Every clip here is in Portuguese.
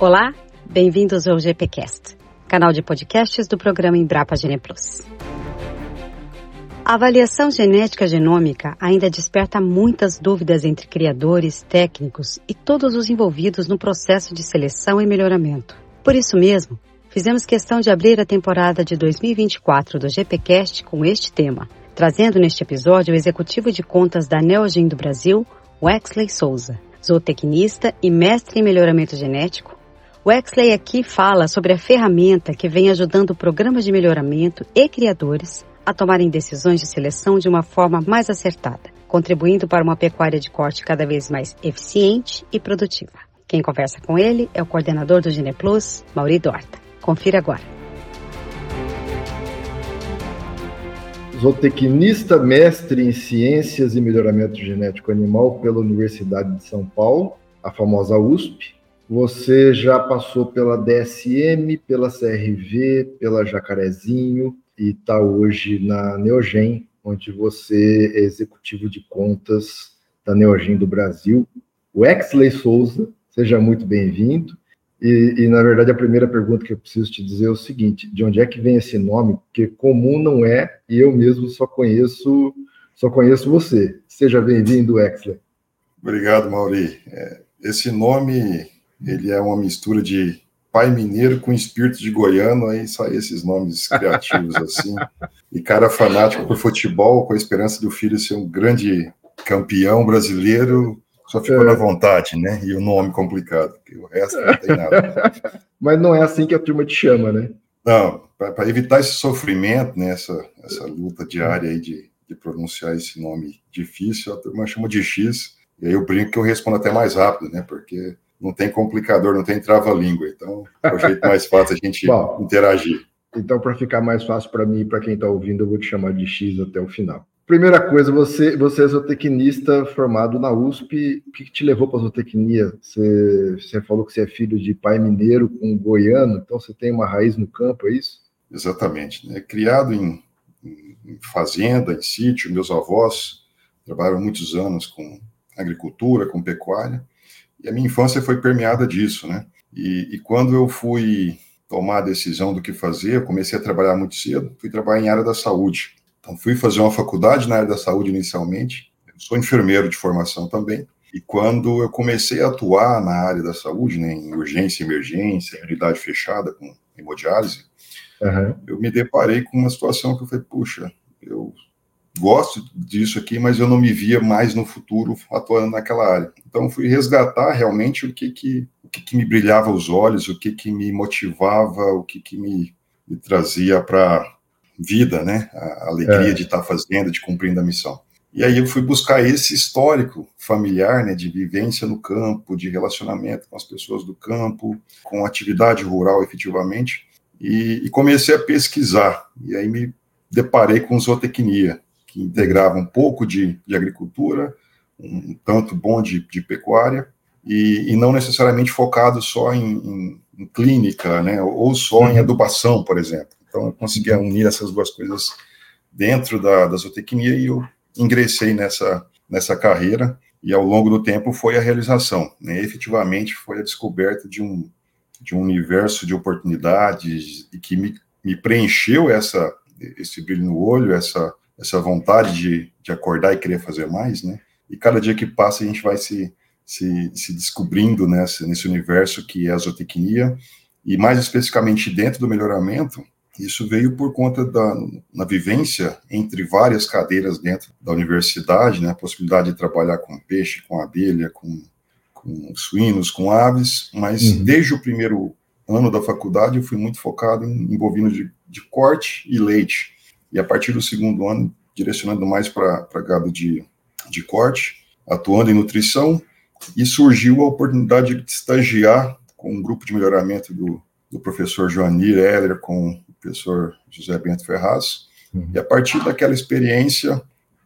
Olá, bem-vindos ao GPcast, canal de podcasts do programa Embrapa Gene Plus. A avaliação genética genômica ainda desperta muitas dúvidas entre criadores, técnicos e todos os envolvidos no processo de seleção e melhoramento. Por isso mesmo, fizemos questão de abrir a temporada de 2024 do GPcast com este tema, trazendo neste episódio o executivo de contas da Neogen do Brasil, Wexley Souza, zootecnista e mestre em melhoramento genético, Wexley aqui fala sobre a ferramenta que vem ajudando programas de melhoramento e criadores a tomarem decisões de seleção de uma forma mais acertada, contribuindo para uma pecuária de corte cada vez mais eficiente e produtiva. Quem conversa com ele é o coordenador do GenePlus, Mauri Dorta. Confira agora. Zootecnista, mestre em ciências e melhoramento genético animal pela Universidade de São Paulo, a famosa USP, você já passou pela DSM, pela CRV, pela Jacarezinho e está hoje na Neogen, onde você é executivo de contas da Neogen do Brasil. O Exley Souza, seja muito bem-vindo. E, e, na verdade, a primeira pergunta que eu preciso te dizer é o seguinte: de onde é que vem esse nome? Porque comum não é, e eu mesmo só conheço, só conheço você. Seja bem-vindo, Exley. Obrigado, Mauri. É, esse nome ele é uma mistura de pai mineiro com espírito de goiano, aí sai esses nomes criativos assim. E cara fanático por futebol, com a esperança do filho ser um grande campeão brasileiro, só ficou é. na vontade, né? E o nome complicado, porque o resto não tem nada. Mas não é assim que a turma te chama, né? Não, para evitar esse sofrimento, né, essa, essa luta diária aí de, de pronunciar esse nome difícil, a turma chama de X, e aí eu brinco que eu respondo até mais rápido, né? Porque não tem complicador, não tem trava-língua. Então, é o jeito mais fácil a gente Bom, interagir. Então, para ficar mais fácil para mim e para quem está ouvindo, eu vou te chamar de X até o final. Primeira coisa, você, você é zootecnista formado na USP. O que, que te levou para a zootecnia? Você, você falou que você é filho de pai mineiro com goiano, então você tem uma raiz no campo, é isso? Exatamente. Né? Criado em, em fazenda, em sítio, meus avós trabalharam muitos anos com agricultura, com pecuária. E a minha infância foi permeada disso, né? E, e, quando eu fui tomar a decisão do que fazer, eu comecei a trabalhar muito cedo, fui trabalhar em área da saúde. Então, fui fazer uma faculdade na área da saúde inicialmente, eu sou enfermeiro de formação também, e quando eu comecei a atuar na área da saúde, né, em urgência, emergência, em unidade fechada com hemodiálise, uhum. eu me deparei com uma situação que eu falei, puxa, eu gosto disso aqui, mas eu não me via mais no futuro atuando naquela área. Então fui resgatar realmente o que que, o que, que me brilhava os olhos, o que que me motivava, o que que me, me trazia para vida, né? A alegria é. de estar fazendo, de cumprindo a missão. E aí eu fui buscar esse histórico familiar, né, de vivência no campo, de relacionamento com as pessoas do campo, com atividade rural efetivamente, e, e comecei a pesquisar. E aí me deparei com zootecnia, que integrava um pouco de, de agricultura, um tanto bom de, de pecuária, e, e, não necessariamente focado só em, em, em clínica, né, ou só em uhum. adubação, por exemplo. Então, eu conseguia uhum. unir essas duas coisas dentro da, da zootecnia e eu ingressei nessa, nessa carreira, e ao longo do tempo foi a realização, né, efetivamente foi a descoberta de um, de um universo de oportunidades e que me, me preencheu essa, esse brilho no olho, essa essa vontade de, de acordar e querer fazer mais, né? E cada dia que passa a gente vai se, se, se descobrindo nessa, nesse universo que é a zootecnia, e mais especificamente dentro do melhoramento, isso veio por conta da na vivência entre várias cadeiras dentro da universidade, né, a possibilidade de trabalhar com peixe, com abelha, com, com suínos, com aves, mas uhum. desde o primeiro ano da faculdade eu fui muito focado em, em bovinos de, de corte e leite e a partir do segundo ano, direcionando mais para gado de, de corte, atuando em nutrição, e surgiu a oportunidade de estagiar com um grupo de melhoramento do, do professor Joanir Heller com o professor José Bento Ferraz, uhum. e a partir daquela experiência,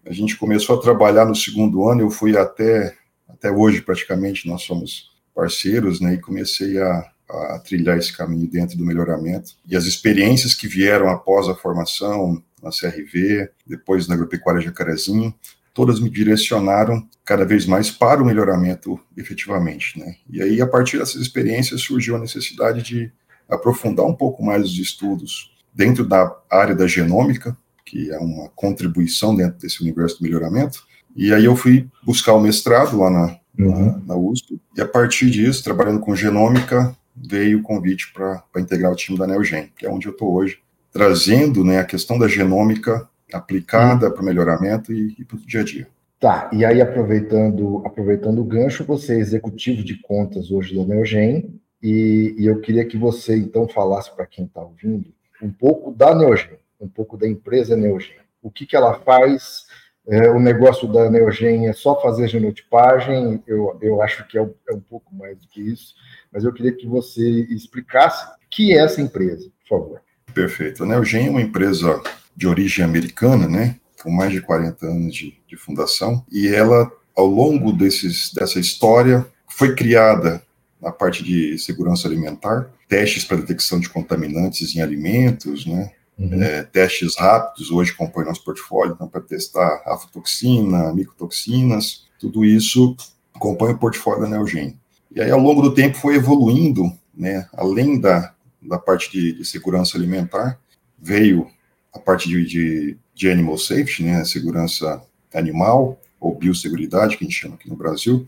a gente começou a trabalhar no segundo ano, eu fui até, até hoje praticamente, nós somos parceiros, né, e comecei a, a trilhar esse caminho dentro do melhoramento. E as experiências que vieram após a formação, na CRV, depois na Agropecuária Jacarezinho, todas me direcionaram cada vez mais para o melhoramento efetivamente, né? E aí, a partir dessas experiências, surgiu a necessidade de aprofundar um pouco mais os estudos dentro da área da genômica, que é uma contribuição dentro desse universo do melhoramento. E aí eu fui buscar o mestrado lá na, uhum. na, na USP, e a partir disso, trabalhando com genômica, veio o convite para integrar o time da Neogen, que é onde eu estou hoje, trazendo né, a questão da genômica aplicada uhum. para o melhoramento e, e para o dia a dia. Tá, e aí aproveitando, aproveitando o gancho, você é executivo de contas hoje da Neogen, e, e eu queria que você então falasse para quem está ouvindo um pouco da Neogen, um pouco da empresa Neogen. O que, que ela faz? É, o negócio da Neogen é só fazer genotipagem, eu, eu acho que é um, é um pouco mais do que isso, mas eu queria que você explicasse o que é essa empresa, por favor. Perfeito. A Neogen é uma empresa de origem americana, né, com mais de 40 anos de, de fundação, e ela, ao longo desses, dessa história, foi criada na parte de segurança alimentar, testes para detecção de contaminantes em alimentos, né? Uhum. É, testes rápidos hoje compõem nosso portfólio, então para testar aflatoxina, micotoxinas, tudo isso compõe o portfólio da Neogen. E aí, ao longo do tempo, foi evoluindo, né? Além da, da parte de, de segurança alimentar, veio a parte de, de, de animal safety, né? Segurança animal, ou biosseguridade, que a gente chama aqui no Brasil,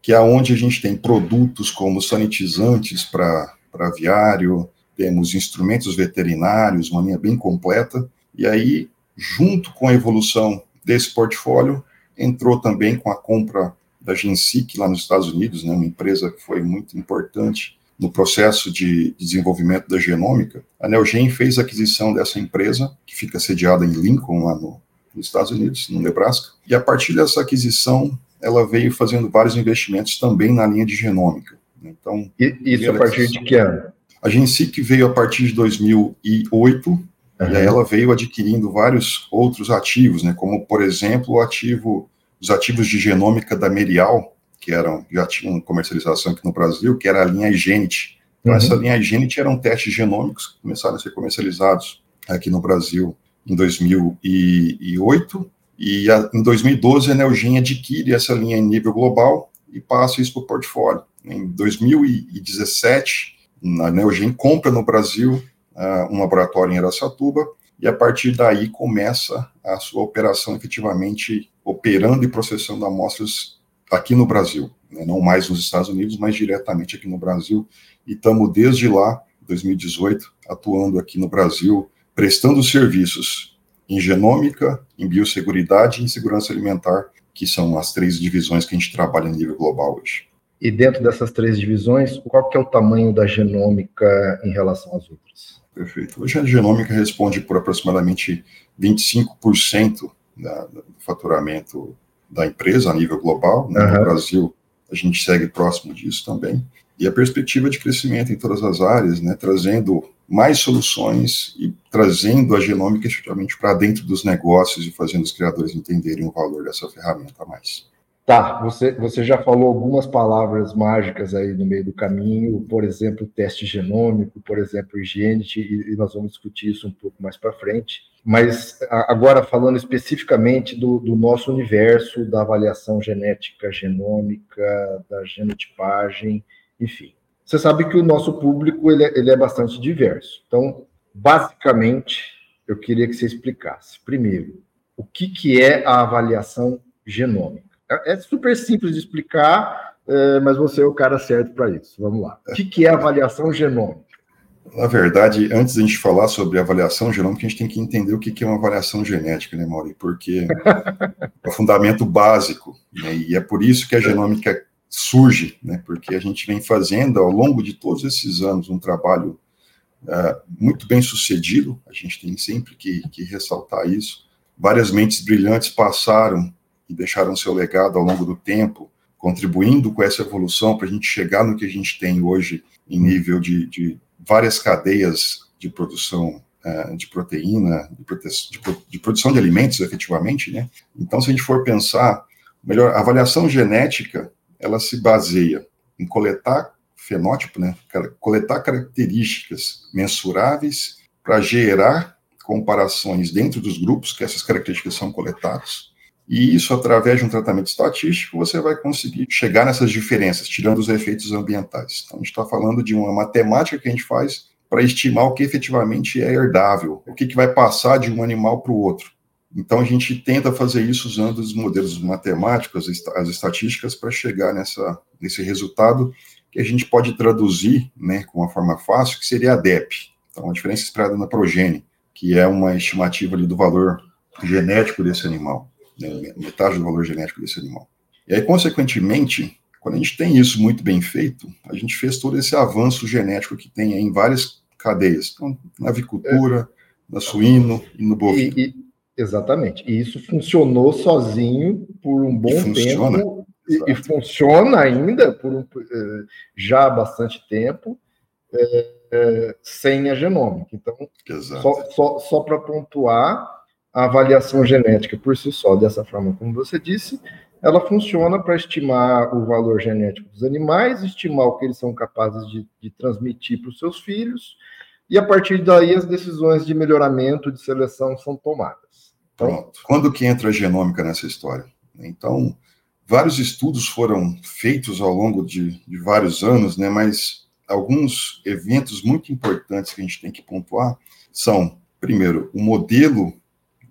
que é onde a gente tem produtos como sanitizantes para aviário, temos instrumentos veterinários, uma linha bem completa, e aí, junto com a evolução desse portfólio, entrou também com a compra da Gensic lá nos Estados Unidos, né, uma empresa que foi muito importante no processo de desenvolvimento da genômica. A Neogen fez a aquisição dessa empresa, que fica sediada em Lincoln, lá no, nos Estados Unidos, no Nebraska, e a partir dessa aquisição, ela veio fazendo vários investimentos também na linha de genômica. Então, e, isso a partir de que ano? A Gensic veio a partir de 2008, uhum. e aí ela veio adquirindo vários outros ativos, né, como, por exemplo, o ativo, os ativos de genômica da Merial, que eram, já tinham comercialização aqui no Brasil, que era a linha Igenity. Então, uhum. essa linha Igenity eram testes genômicos que começaram a ser comercializados aqui no Brasil em 2008, e a, em 2012, a Neogen adquire essa linha em nível global e passa isso para o portfólio. Em 2017, a Neogen compra no Brasil uh, um laboratório em Aracatuba e a partir daí começa a sua operação efetivamente operando e processando amostras aqui no Brasil, né, não mais nos Estados Unidos, mas diretamente aqui no Brasil. E estamos desde lá, 2018, atuando aqui no Brasil, prestando serviços em genômica, em biosseguridade e em segurança alimentar, que são as três divisões que a gente trabalha a nível global hoje. E dentro dessas três divisões, qual que é o tamanho da genômica em relação às outras? Perfeito. Hoje a genômica responde por aproximadamente 25% da, do faturamento da empresa a nível global. Né? Uhum. No Brasil, a gente segue próximo disso também. E a perspectiva de crescimento em todas as áreas, né? trazendo mais soluções e trazendo a genômica efetivamente para dentro dos negócios e fazendo os criadores entenderem o valor dessa ferramenta a mais. Tá, você, você já falou algumas palavras mágicas aí no meio do caminho, por exemplo, teste genômico, por exemplo, higiene, e, nós vamos discutir isso um pouco mais para frente. Mas agora falando especificamente do, do, nosso universo da avaliação genética genômica, da genotipagem, enfim. Você sabe que o nosso público ele é, ele é bastante diverso. Então, basicamente, eu queria que você explicasse. Primeiro, o que, que é a avaliação genômica? É, super simples de explicar, é, mas você é o cara certo para isso. Vamos lá. O que, que é avaliação genômica? Na verdade, antes de a gente falar sobre avaliação genômica, a gente tem que entender o que é uma avaliação genética, né, Mauri? Porque é o fundamento básico, né? e é por isso que a genômica surge, né, porque a gente vem fazendo ao longo de todos esses anos um trabalho uh, muito bem sucedido, a gente tem sempre que, que, ressaltar isso. Várias mentes brilhantes passaram deixaram seu legado ao longo do tempo, contribuindo com essa evolução para a gente chegar no que a gente tem hoje em nível de, de várias cadeias de produção uh, de proteína, de, prote de, de produção de alimentos, efetivamente, né? Então, se a gente for pensar, melhor, a avaliação genética ela se baseia em coletar fenótipo, né, coletar características mensuráveis para gerar comparações dentro dos grupos que essas características são coletadas E isso, através de um tratamento estatístico, você vai conseguir chegar nessas diferenças, tirando os efeitos ambientais. Então, a gente está falando de uma matemática que a gente faz para estimar o que efetivamente é herdável, o que, que vai passar de um animal para o outro. Então, a gente tenta fazer isso usando os modelos matemáticos, as estatísticas, para chegar nessa, nesse resultado que a gente pode traduzir né, com uma forma fácil, que seria a DEP. Então, a diferença esperada na progênie, que é uma estimativa ali do valor genético desse animal, né, metade do valor genético desse animal. E aí, consequentemente, quando a gente tem isso muito bem feito, a gente fez todo esse avanço genético que tem em várias cadeias, então, na avicultura, é. na suíno e no bovino. E, e Exatamente. E isso funcionou sozinho por um bom e tempo. E, e, funciona ainda por um, eh, já há bastante tempo, é, é, sem a genômica. Então, Exato. só, só, só para pontuar, a avaliação genética por si só, dessa forma como você disse, ela funciona para estimar o valor genético dos animais, estimar o que eles são capazes de, de transmitir para os seus filhos, e a partir daí as decisões de melhoramento, de seleção são tomadas. Pronto. Quando que entra a genômica nessa história? Então, vários estudos foram feitos ao longo de, de vários anos, né, mas alguns eventos muito importantes que a gente tem que pontuar são, primeiro, o modelo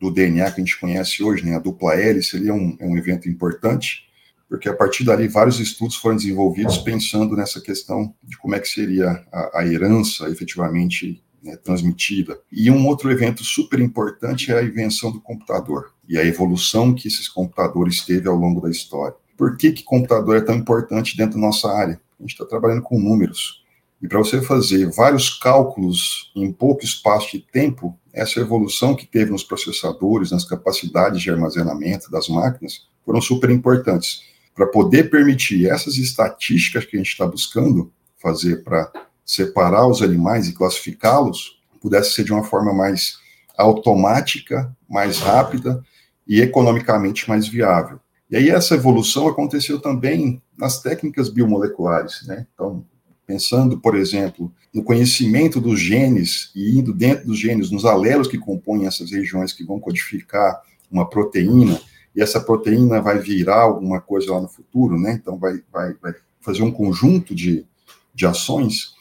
do DNA que a gente conhece hoje, né, a dupla hélice, ele é um, é um evento importante, porque a partir dali vários estudos foram desenvolvidos pensando nessa questão de como é que seria a, a herança efetivamente né, transmitida. E um outro evento super importante é a invenção do computador e a evolução que esses computadores teve ao longo da história. Por que, que computador é tão importante dentro da nossa área? A gente está trabalhando com números. E para você fazer vários cálculos em pouco espaço de tempo, essa evolução que teve nos processadores, nas capacidades de armazenamento das máquinas, foram super importantes. Para poder permitir essas estatísticas que a gente está buscando fazer para separar os animais e classificá-los pudesse ser de uma forma mais automática, mais rápida e economicamente mais viável. E aí essa evolução aconteceu também nas técnicas biomoleculares, né? Então, pensando, por exemplo, no conhecimento dos genes e indo dentro dos genes, nos alelos que compõem essas regiões que vão codificar uma proteína, e essa proteína vai virar alguma coisa lá no futuro, né? Então, vai, vai, vai fazer um conjunto de, de ações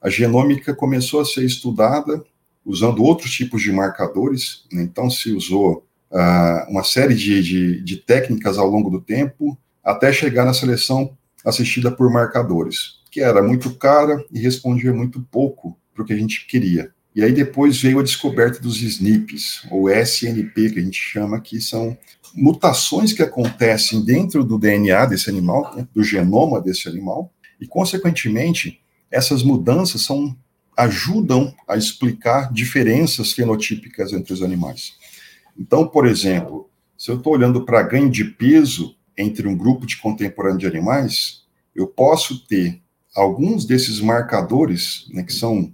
a genômica começou a ser estudada usando outros tipos de marcadores, né? então se usou uh, uma série de, de, de, técnicas ao longo do tempo, até chegar na seleção assistida por marcadores, que era muito cara e respondia muito pouco para o que a gente queria. E aí depois veio a descoberta dos SNPs, ou SNP, que a gente chama, que são mutações que acontecem dentro do DNA desse animal, né, do genoma desse animal, e, consequentemente, essas mudanças são, ajudam a explicar diferenças fenotípicas entre os animais. Então, por exemplo, se eu estou olhando para ganho de peso entre um grupo de contemporâneo de animais, eu posso ter alguns desses marcadores, né, que são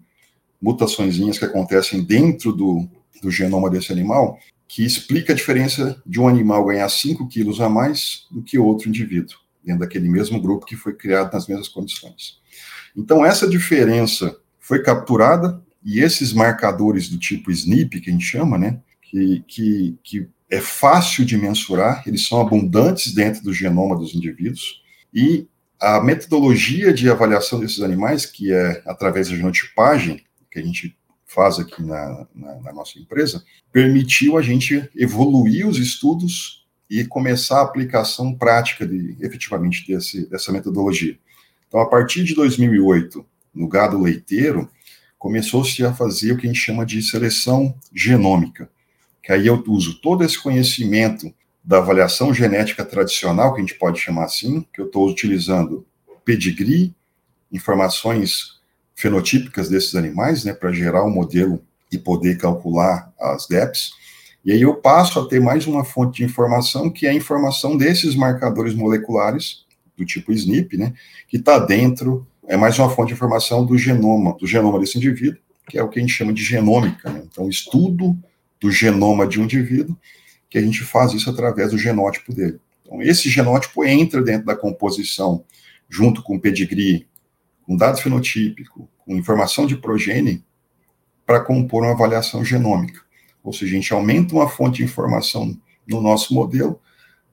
mutações que acontecem dentro do, do genoma desse animal, que explica a diferença de um animal ganhar 5 quilos a mais do que outro indivíduo, dentro daquele mesmo grupo que foi criado nas mesmas condições. Então, essa diferença foi capturada e esses marcadores do tipo SNP, que a gente chama, né, que, que, que é fácil de mensurar, eles são abundantes dentro do genoma dos indivíduos, e a metodologia de avaliação desses animais, que é através da genotipagem, que a gente faz aqui na, na, na, nossa empresa, permitiu a gente evoluir os estudos e começar a aplicação prática de, efetivamente desse, dessa metodologia. Então, a partir de 2008, no gado leiteiro, começou-se a fazer o que a gente chama de seleção genômica, que aí eu uso todo esse conhecimento da avaliação genética tradicional, que a gente pode chamar assim, que eu estou utilizando pedigree, informações fenotípicas desses animais, né, para gerar um modelo e poder calcular as DEPs, e aí eu passo a ter mais uma fonte de informação, que é a informação desses marcadores moleculares, do tipo SNP, né, que está dentro, é mais uma fonte de informação do genoma, do genoma desse indivíduo, que é o que a gente chama de genômica. Né? Então, estudo do genoma de um indivíduo, que a gente faz isso através do genótipo dele. Então, esse genótipo entra dentro da composição, junto com pedigree, com dados fenotípicos, com informação de progênie, para compor uma avaliação genômica. Ou seja, a gente aumenta uma fonte de informação no nosso modelo,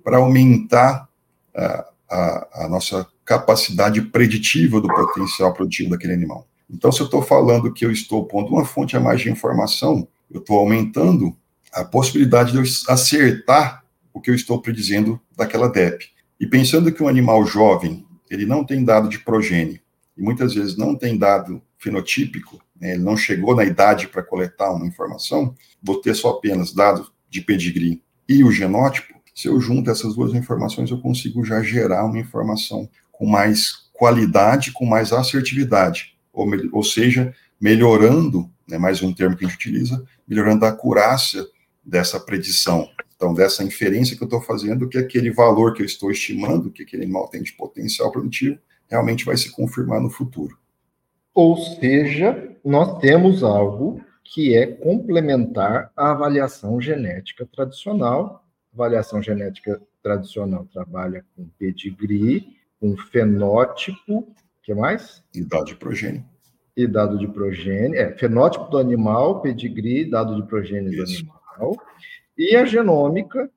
para aumentar a, a, a nossa capacidade preditiva do potencial produtivo daquele animal. Então, se eu estou falando que eu estou pondo uma fonte a mais de informação, eu estou aumentando a possibilidade de eu acertar o que eu estou predizendo daquela DEP. E pensando que um animal jovem, ele não tem dado de progênie, e muitas vezes não tem dado fenotípico, né, ele não chegou na idade para coletar uma informação, vou ter só apenas dados de pedigree e o genótipo, se eu junto essas duas informações, eu consigo já gerar uma informação com mais qualidade, com mais assertividade, ou, ou seja, melhorando, né, mais um termo que a gente utiliza, melhorando a acurácia dessa predição, então dessa inferência que eu estou fazendo, que aquele valor que eu estou estimando, que aquele animal tem de potencial produtivo, realmente vai se confirmar no futuro. Ou seja, nós temos algo que é complementar à avaliação genética tradicional. A avaliação genética tradicional trabalha com pedigree, com fenótipo, que mais? E dado de progênio. E dado de progênio, é, fenótipo do animal, pedigree, dado de progênio isso. do animal. E a genômica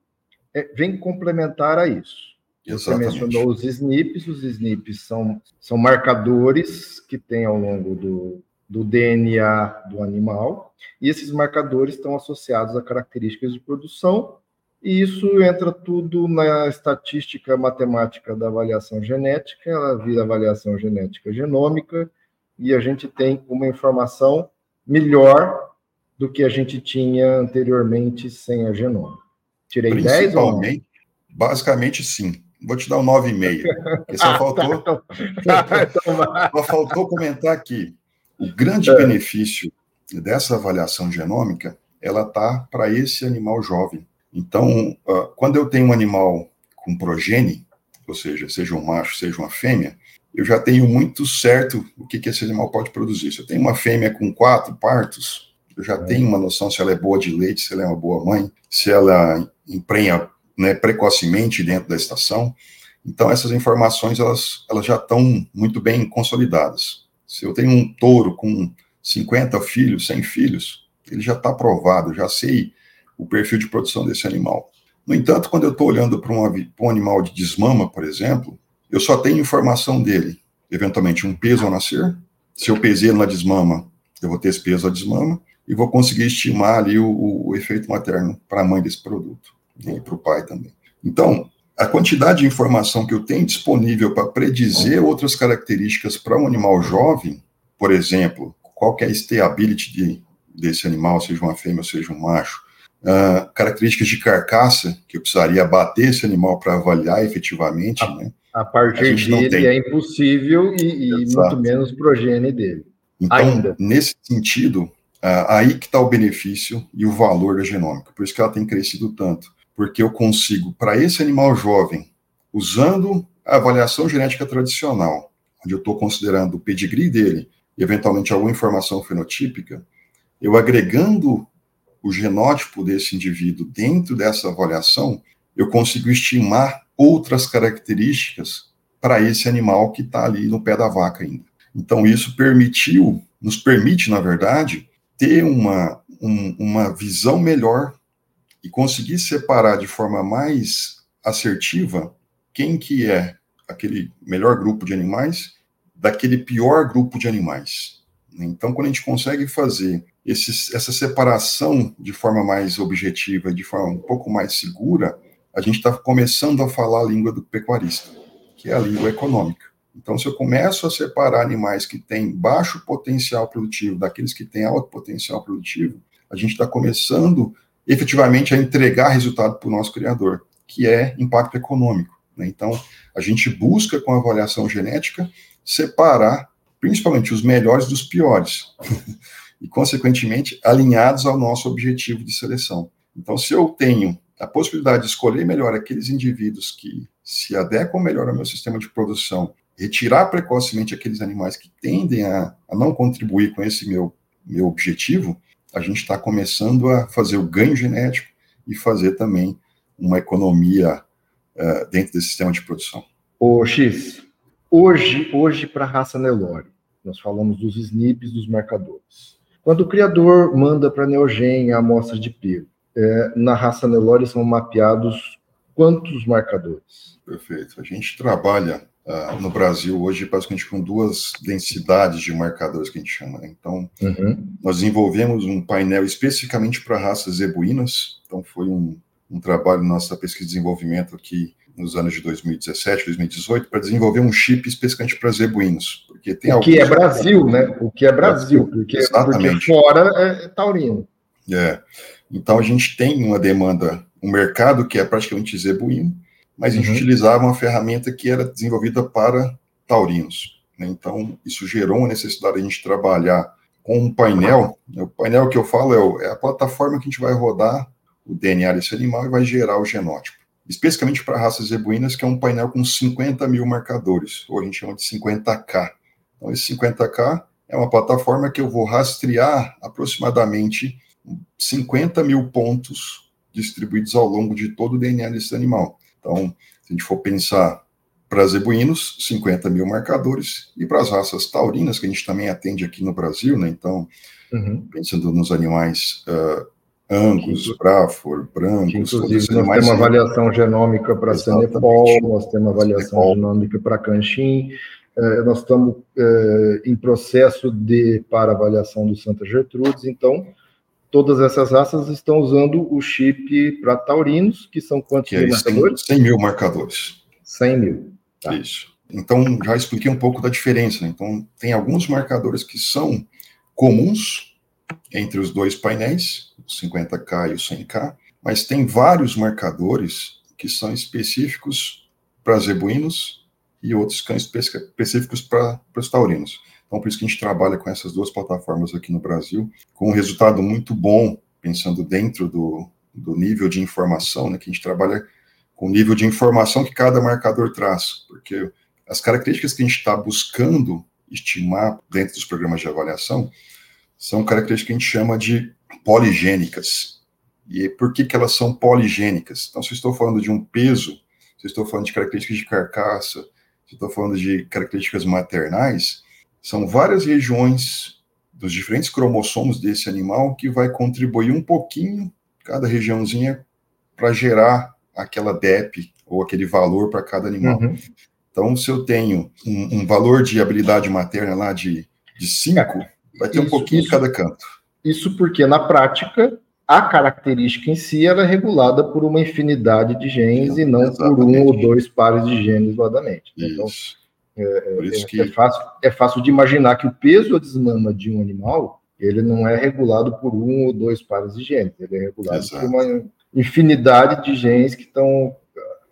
é, vem complementar a isso. Exatamente. Você mencionou os SNPs, os SNPs são, são marcadores que tem ao longo do, do DNA do animal, e esses marcadores estão associados a características de produção, e isso entra tudo na estatística matemática da avaliação genética, ela vira avaliação genética genômica, e a gente tem uma informação melhor do que a gente tinha anteriormente sem a genômica. Tirei 10 ou não? Basicamente, sim. Vou te dar um 9,5. Porque só faltou. só faltou comentar aqui. O grande é. benefício dessa avaliação genômica, ela tá para esse animal jovem. Então, uh, quando eu tenho um animal com progenie, ou seja, seja um macho, seja uma fêmea, eu já tenho muito certo o que, que esse animal pode produzir. Se eu tenho uma fêmea com quatro partos, eu já é. tenho uma noção se ela é boa de leite, se ela é uma boa mãe, se ela emprenha né, precocemente dentro da estação. Então, essas informações elas, elas já estão muito bem consolidadas. Se eu tenho um touro com 50 filhos, 100 filhos, ele já está aprovado, já sei o perfil de produção desse animal. No entanto, quando eu estou olhando para um animal de desmama, por exemplo, eu só tenho informação dele, eventualmente um peso ao nascer. Se eu pesei na desmama, eu vou ter esse peso à desmama e vou conseguir estimar ali o, o, efeito materno para a mãe desse produto e para o pai também. Então, a quantidade de informação que eu tenho disponível para predizer outras características para um animal jovem, por exemplo, qual é a stability de, desse animal, seja uma fêmea ou seja um macho, uh, características de carcaça, que eu precisaria bater esse animal para avaliar efetivamente, a, né? A partir a dele é impossível e, e muito menos progênie dele. Então, Ainda. nesse sentido, aí que está o benefício e o valor da genômica. Por isso que ela tem crescido tanto porque eu consigo, para esse animal jovem, usando a avaliação genética tradicional, onde eu estou considerando o pedigree dele e eventualmente alguma informação fenotípica, eu agregando o genótipo desse indivíduo dentro dessa avaliação, eu consigo estimar outras características para esse animal que está ali no pé da vaca ainda. Então, isso permitiu, nos permite, na verdade, ter uma, um, uma visão melhor e conseguir separar de forma mais assertiva quem que é aquele melhor grupo de animais daquele pior grupo de animais. Então, quando a gente consegue fazer esses, essa separação de forma mais objetiva, de forma um pouco mais segura, a gente está começando a falar a língua do pecuarista, que é a língua econômica. Então, se eu começo a separar animais que têm baixo potencial produtivo daqueles que têm alto potencial produtivo, a gente está começando efetivamente a entregar resultado para o nosso criador, que é impacto econômico. Né? Então, a gente busca, com a avaliação genética, separar principalmente os melhores dos piores, e, consequentemente, alinhados ao nosso objetivo de seleção. Então, se eu tenho a possibilidade de escolher melhor aqueles indivíduos que se adequam melhor ao meu sistema de produção, retirar precocemente aqueles animais que tendem a, a não contribuir com esse meu, meu objetivo, a gente está começando a fazer o ganho genético e fazer também uma economia uh, dentro desse sistema de produção. O X, hoje, hoje para a raça Nelore, nós falamos dos SNPs, dos marcadores. Quando o criador manda para a Neogen a amostra de pelo, é, na raça Nelore são mapeados quantos marcadores? Perfeito. A gente trabalha uh, no Brasil hoje basicamente com duas densidades de marcadores que a gente chama. Né? Então, uhum. nós desenvolvemos um painel especificamente para raças zebuínas. Então, foi um, um trabalho nossa pesquisa e desenvolvimento aqui nos anos de 2017, 2018, para desenvolver um chip especificamente para zebuínos. Porque tem o que é Brasil, né? O que é Brasil, porque, Exatamente. porque fora é taurino. É. Então a gente tem uma demanda, um mercado que é praticamente zebuíno, mas a gente uhum. utilizava uma ferramenta que era desenvolvida para taurinos. Né? Então isso gerou uma necessidade de a gente trabalhar com um painel. Né? O painel que eu falo é, é a plataforma que a gente vai rodar o DNA desse animal e vai gerar o genótipo especificamente para raças zebuínas, que é um painel com 50 mil marcadores, ou a gente chama de 50K. Então, esse 50K é uma plataforma que eu vou rastrear aproximadamente 50 mil pontos distribuídos ao longo de todo o DNA desse animal. Então, se a gente for pensar para zebuínos, 50 mil marcadores, e para as raças taurinas, que a gente também atende aqui no Brasil, né? Então, uhum. pensando nos animais uh, Angus, Braford, Brancos. Inclusive, nós temos uma avaliação genômica para Senepol, nós temos uma avaliação Senepol. genômica para Canchim, eh, nós estamos eh, em processo de para avaliação do Santa Gertrudes, então todas essas raças estão usando o chip para taurinos, que são quantos que mil marcadores? 100 mil marcadores. 100 mil. Tá. Isso. Então, já expliquei um pouco da diferença. Né? Então, tem alguns marcadores que são comuns entre os dois painéis, o 50K e o 100K, mas tem vários marcadores que são específicos para zebuínos e outros são específicos para os taurinos. Então, por isso que a gente trabalha com essas duas plataformas aqui no Brasil, com um resultado muito bom, pensando dentro do, do nível de informação, né, que a gente trabalha com o nível de informação que cada marcador traz, porque as características que a gente está buscando estimar dentro dos programas de avaliação são características que a gente chama de poligênicas. E por que, que elas são poligênicas? Então, se eu estou falando de um peso, se eu estou falando de características de carcaça, se eu estou falando de características maternais, são várias regiões dos diferentes cromossomos desse animal que vai contribuir um pouquinho, cada regiãozinha, para gerar aquela DEP ou aquele valor para cada animal. Uhum. Então, se eu tenho um, um, valor de habilidade materna lá de 5, Vai ter isso, um pouquinho isso, de cada canto. Isso porque, na prática, a característica em si ela é regulada por uma infinidade de genes e não Exatamente. por um ou dois pares de genes isoladamente. Então, é, é, é, fácil, é fácil de imaginar que o peso a desmama de um animal ele não é regulado por um ou dois pares de genes, ele é regulado Exato. por uma infinidade de genes que estão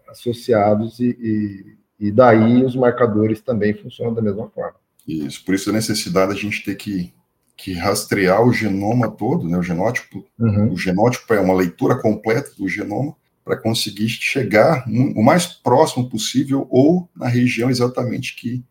associados e, e, e daí os marcadores também funcionam da mesma forma. Isso, por isso a necessidade a gente ter que, que rastrear o genoma todo, né, o genótipo. Uhum. O genótipo é uma leitura completa do genoma para conseguir chegar o mais próximo possível ou na região exatamente que,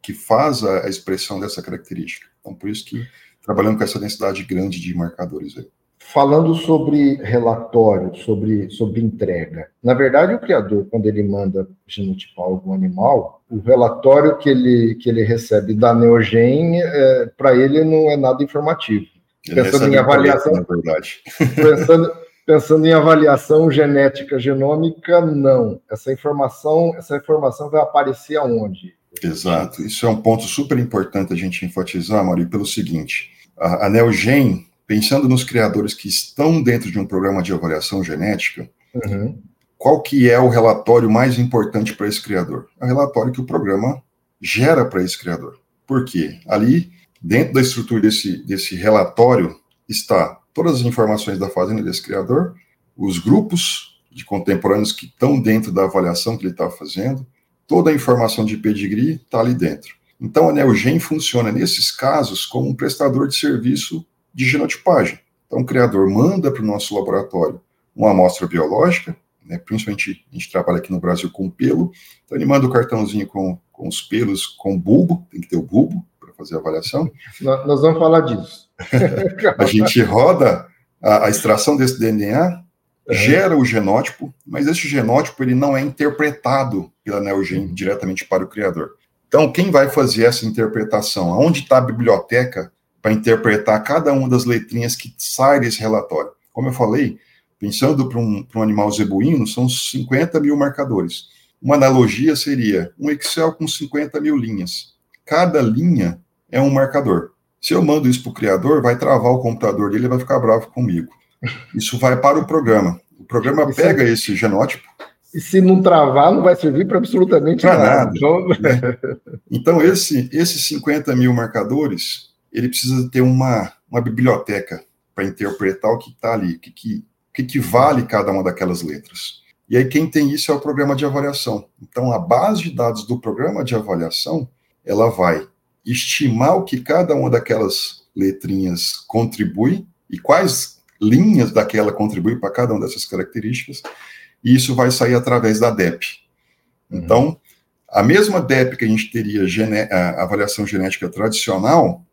que faz a, expressão dessa característica. Então, por isso que trabalhando com essa densidade grande de marcadores aí. Falando sobre relatório, sobre, sobre entrega, na verdade, o criador, quando ele manda genotipar algum animal, o relatório que ele, que ele recebe da Neogen, é, para ele não é nada informativo. Ele pensando em avaliação, na verdade. pensando, pensando em avaliação genética genômica, não. Essa informação, essa informação vai aparecer aonde? Exato. Isso é um ponto super importante a gente enfatizar, Mário, pelo seguinte: a, a Neogen pensando nos criadores que estão dentro de um programa de avaliação genética, uhum. qual que é o relatório mais importante para esse criador? É o relatório que o programa gera para esse criador. Por quê? Ali, dentro da estrutura desse, desse relatório, está todas as informações da fazenda desse criador, os grupos de contemporâneos que estão dentro da avaliação que ele está fazendo, toda a informação de pedigree está ali dentro. Então, a Neogen funciona, nesses casos, como um prestador de serviço de genotipagem. Então, o criador manda para o nosso laboratório uma amostra biológica, né, principalmente a gente trabalha aqui no Brasil com pelo, então ele manda o cartãozinho com, com os pelos, com bulbo, tem que ter o bulbo para fazer a avaliação. Nós vamos falar disso. a gente roda a, a extração desse DNA, uhum. gera o genótipo, mas esse genótipo ele não é interpretado pela Neogen uhum. diretamente para o criador. Então, quem vai fazer essa interpretação? Onde está a biblioteca para interpretar cada uma das letrinhas que sai desse relatório. Como eu falei, Pensando para um, um animal zebuíno, são 50 mil marcadores. Uma analogia seria um Excel com 50 mil linhas. Cada linha é um marcador. Se eu mando isso para o criador, vai travar o computador dele e vai ficar bravo comigo. Isso vai para o programa. O programa pega esse genótipo. E se não travar, não vai servir para absolutamente nada. nada. Então, né? então esse, esses 50 mil marcadores, ele precisa ter uma, uma biblioteca para interpretar o que está ali, o que, que, que, que vale cada uma daquelas letras. E aí quem tem isso é o programa de avaliação. Então a base de dados do programa de avaliação, ela vai estimar o que cada uma daquelas letrinhas contribui e quais linhas daquela contribui para cada uma dessas características, e isso vai sair através da DEP. Uhum. Então, a mesma DEP que a gente teria a avaliação genética tradicional,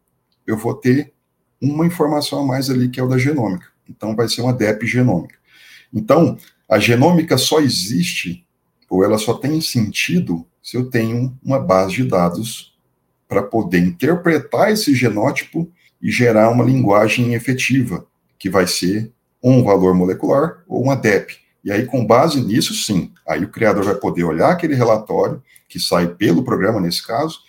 eu vou ter uma informação a mais ali que é o da genômica. Então, vai ser uma DEP genômica. Então, a genômica só existe, ou ela só tem sentido, se eu tenho uma base de dados para poder interpretar esse genótipo e gerar uma linguagem efetiva, que vai ser um valor molecular ou uma DEP. E aí, com base nisso, sim, aí o criador vai poder olhar aquele relatório, que sai pelo programa nesse caso,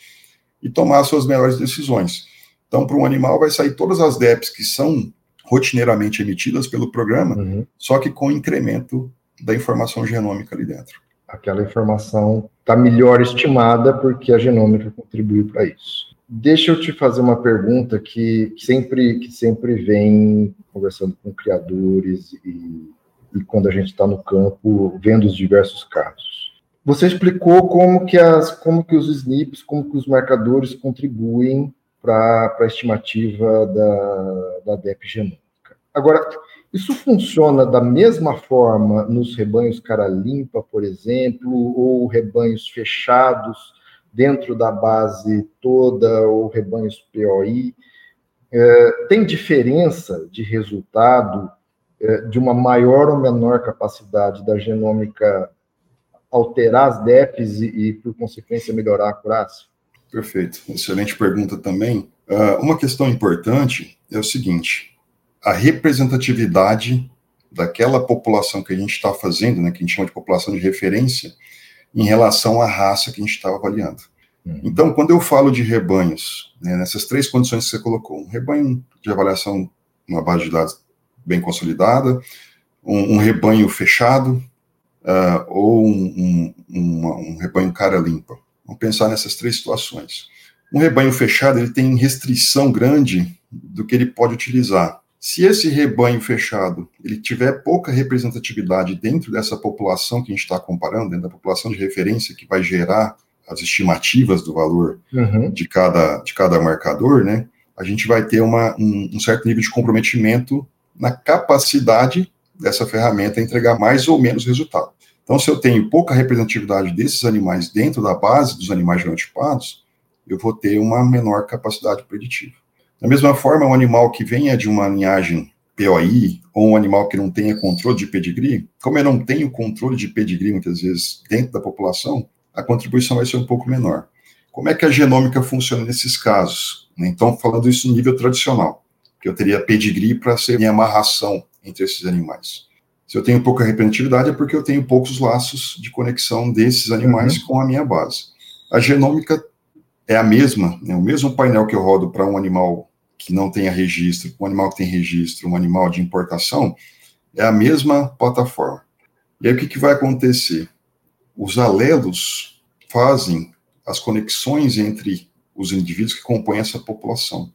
e tomar as suas melhores decisões. Então, para um animal, vai sair todas as DEPs que são rotineiramente emitidas pelo programa, uhum. só que com incremento da informação genômica ali dentro. Aquela informação está melhor estimada porque a genômica contribuiu para isso. Deixa eu te fazer uma pergunta que, sempre, que sempre vem conversando com criadores e, e quando a gente está no campo vendo os diversos casos. Você explicou como que, as, como que os SNPs, como que os marcadores contribuem para a estimativa da, da DEP genômica. Agora, isso funciona da mesma forma nos rebanhos cara limpa, por exemplo, ou rebanhos fechados dentro da base toda, ou rebanhos POI? É, tem diferença de resultado é, de uma maior ou menor capacidade da genômica alterar as DEPs e, e por consequência, melhorar a acurácia? Perfeito. Excelente pergunta também. Uh, uma questão importante é o seguinte: a representatividade daquela população que a gente está fazendo, né, que a gente chama de população de referência, em relação à raça que a gente está avaliando. Uhum. Então, quando eu falo de rebanhos, né, nessas três condições que você colocou, um rebanho de avaliação, uma base de dados bem consolidada, um, um rebanho fechado, uh, ou um, um, um, rebanho cara limpa. Vamos pensar nessas três situações. Um rebanho fechado, ele tem restrição grande do que ele pode utilizar. Se esse rebanho fechado ele tiver pouca representatividade dentro dessa população que a gente está comparando, dentro da população de referência que vai gerar as estimativas do valor uhum. de, cada, de cada marcador, né, a gente vai ter uma, um, um certo nível de comprometimento na capacidade dessa ferramenta entregar mais ou menos resultado. Então, se eu tenho pouca representatividade desses animais dentro da base dos animais genotipados, eu vou ter uma menor capacidade preditiva. Da mesma forma, um animal que venha de uma linhagem POI, ou um animal que não tenha controle de pedigree, como eu não tenho controle de pedigree muitas vezes dentro da população, a contribuição vai ser um pouco menor. Como é que a genômica funciona nesses casos? Então, falando isso no nível tradicional, que eu teria pedigree para ser minha amarração entre esses animais. Se eu tenho pouca representatividade é porque eu tenho poucos laços de conexão desses animais uhum. com a minha base. A genômica é a mesma, né, o mesmo painel que eu rodo para um animal que não tenha registro, um animal que tem registro, um animal de importação, é a mesma plataforma. E aí o que, que vai acontecer? Os alelos fazem as conexões entre os indivíduos que compõem essa população.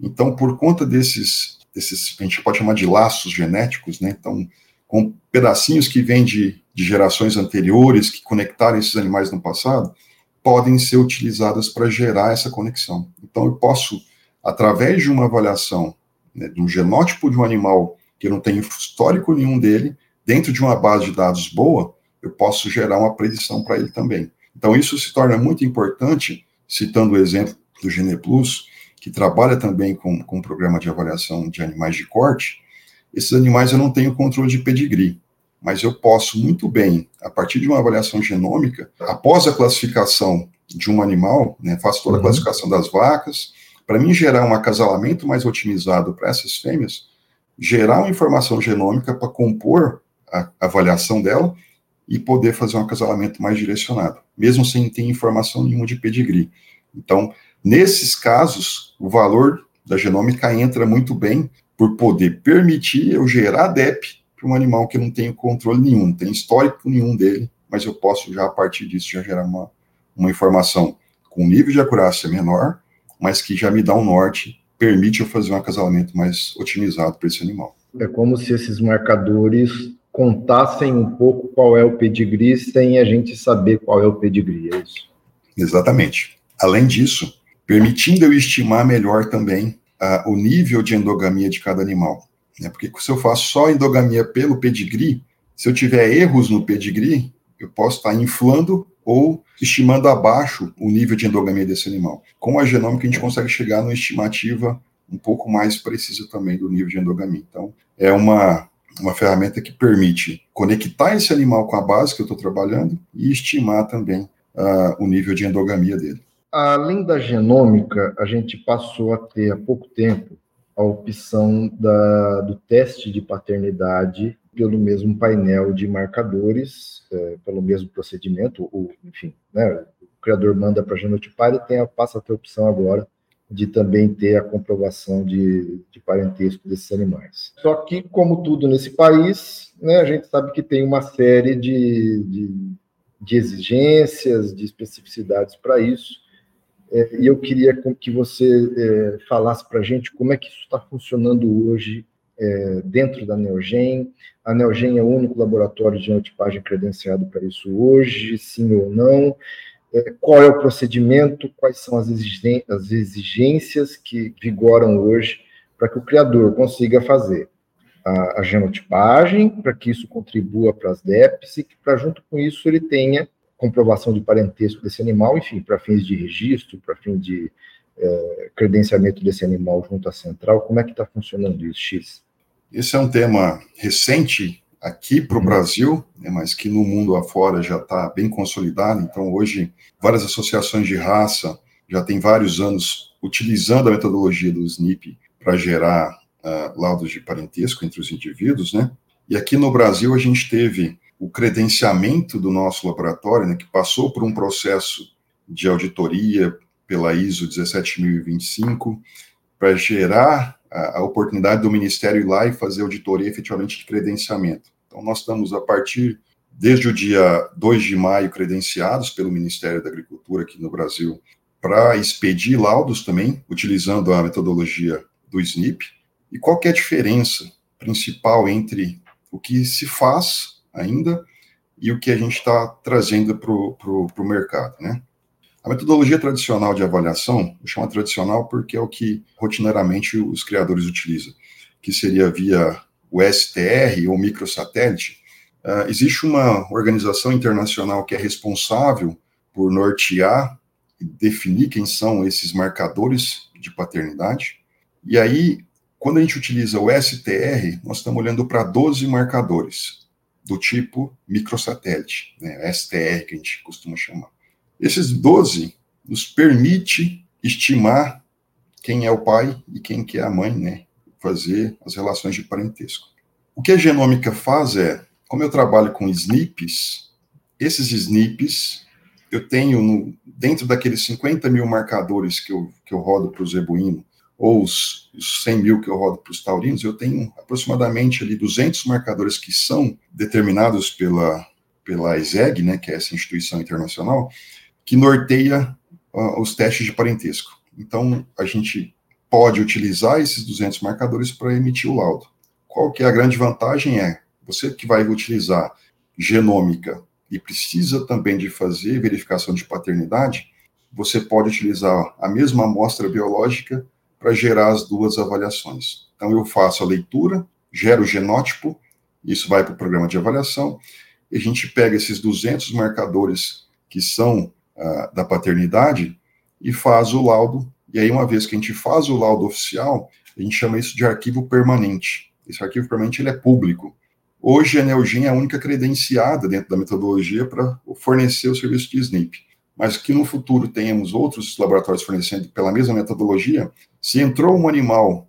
Então, por conta desses, desses a gente pode chamar de laços genéticos, né? Então, com pedacinhos que vêm de, de gerações anteriores, que conectaram esses animais no passado, podem ser utilizadas para gerar essa conexão. Então, eu posso através de uma avaliação né, de um genótipo de um animal que não tenho histórico nenhum dele, dentro de uma base de dados boa, eu posso gerar uma predição para ele também. Então, isso se torna muito importante, citando o exemplo do GenePlus, que trabalha também com, com um programa de avaliação de animais de corte. Esses animais eu não tenho controle de pedigree, mas eu posso muito bem, a partir de uma avaliação genômica, após a classificação de um animal, né, faço toda a uhum. classificação das vacas, para mim gerar um acasalamento mais otimizado para essas fêmeas, gerar uma informação genômica para compor a avaliação dela e poder fazer um acasalamento mais direcionado, mesmo sem ter informação nenhuma de pedigree. Então, nesses casos, o valor da genômica entra muito bem por poder permitir eu gerar DEP para um animal que não tem controle nenhum, não tem histórico nenhum dele, mas eu posso já a partir disso já gerar uma, uma informação com nível de acurácia menor, mas que já me dá um norte, permite eu fazer um acasalamento mais otimizado para esse animal. É como se esses marcadores contassem um pouco qual é o pedigree sem a gente saber qual é o pedigree, é isso? Exatamente. Além disso, permitindo eu estimar melhor também uh, o nível de endogamia de cada animal. Né? Porque se eu faço só endogamia pelo pedigree, se eu tiver erros no pedigree, eu posso estar inflando ou estimando abaixo o nível de endogamia desse animal. Com a genômica, a gente consegue chegar numa estimativa um pouco mais precisa também do nível de endogamia. Então, é uma, uma ferramenta que permite conectar esse animal com a base que eu estou trabalhando e estimar também uh, o nível de endogamia dele. Além da genômica, a gente passou a ter há pouco tempo a opção da, do teste de paternidade pelo mesmo painel de marcadores, é, pelo mesmo procedimento, ou, enfim, né, o criador manda para genotipar e tem a, passa a ter a opção agora de também ter a comprovação de, de parentesco desses animais. Só que, como tudo nesse país, né, a gente sabe que tem uma série de, de, de exigências, de especificidades para isso, é, e eu queria que você é, falasse para a gente como é que isso está funcionando hoje é, dentro da Neogen. A Neogen é o único laboratório de genotipagem credenciado para isso hoje, sim ou não? É, qual é o procedimento? Quais são as exigências que vigoram hoje para que o criador consiga fazer a, a genotipagem, para que isso contribua para as DEPs e que, para junto com isso, ele tenha comprovação de parentesco desse animal, enfim, para fins de registro, para fim de é, credenciamento desse animal junto à central. Como é que está funcionando isso, X? Esse é um tema recente aqui para o uhum. Brasil, né, mas que no mundo afora já está bem consolidado. Então, hoje, várias associações de raça já têm vários anos utilizando a metodologia do SNP para gerar uh, laudos de parentesco entre os indivíduos, né? E aqui no Brasil a gente teve o credenciamento do nosso laboratório, né, que passou por um processo de auditoria pela ISO 17025, para gerar a, a, oportunidade do Ministério ir lá e fazer auditoria efetivamente de credenciamento. Então, nós estamos, a partir, desde o dia 2 de maio, credenciados pelo Ministério da Agricultura aqui no Brasil, para expedir laudos também, utilizando a metodologia do SNP. E qual é a diferença principal entre o que se faz ainda e o que a gente está trazendo para o mercado, né? A metodologia tradicional de avaliação, eu chamo tradicional porque é o que rotineiramente os criadores utilizam, que seria via o STR ou microsatélite. Uh, existe uma organização internacional que é responsável por nortear e definir quem são esses marcadores de paternidade. E aí, quando a gente utiliza o STR, nós estamos olhando para 12 marcadores do tipo microsatélite, né, STR, que a gente costuma chamar. Esses 12 nos permite estimar quem é o pai e quem que é a mãe, né, fazer as relações de parentesco. O que a genômica faz é, como eu trabalho com SNPs, esses SNPs eu tenho no, dentro daqueles 50 mil marcadores que eu, que eu rodo para o zebuíno, ou os, os 100 mil que eu rodo para os taurinos, eu tenho aproximadamente ali 200 marcadores que são determinados pela, pela ESEG, né, que é essa instituição internacional, que norteia uh, os testes de parentesco. Então, a gente pode utilizar esses 200 marcadores para emitir o laudo. Qual que é a grande vantagem? É, você que vai utilizar genômica e precisa também de fazer verificação de paternidade, você pode utilizar a mesma amostra biológica para gerar as duas avaliações. Então, eu faço a leitura, gero o genótipo, isso vai para o programa de avaliação, e a gente pega esses 200 marcadores que são uh, da paternidade e faz o laudo. E aí, uma vez que a gente faz o laudo oficial, a gente chama isso de arquivo permanente. Esse arquivo permanente ele é público. Hoje, a Neogen é a única credenciada dentro da metodologia para fornecer o serviço de SNP mas que no futuro tenhamos outros laboratórios fornecendo pela mesma metodologia, se entrou um animal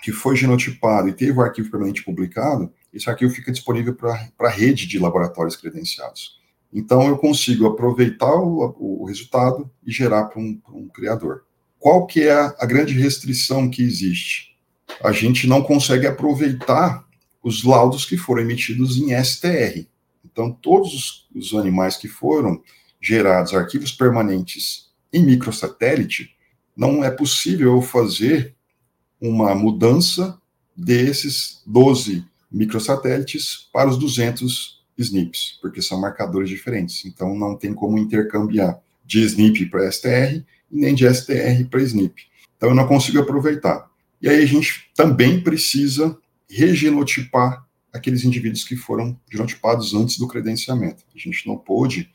que foi genotipado e teve o arquivo permanente publicado, esse arquivo fica disponível para a rede de laboratórios credenciados. Então, eu consigo aproveitar o, o resultado e gerar para um, um, criador. Qual que é a, a grande restrição que existe? A gente não consegue aproveitar os laudos que foram emitidos em STR. Então, todos os, os animais que foram gerados, arquivos permanentes em microsatélite, não é possível fazer uma mudança desses 12 microsatélites para os 200 SNPs, porque são marcadores diferentes. Então, não tem como intercambiar de SNP para STR e nem de STR para SNP. Então, eu não consigo aproveitar. E aí, a gente também precisa regenotipar aqueles indivíduos que foram genotipados antes do credenciamento. A gente não pôde,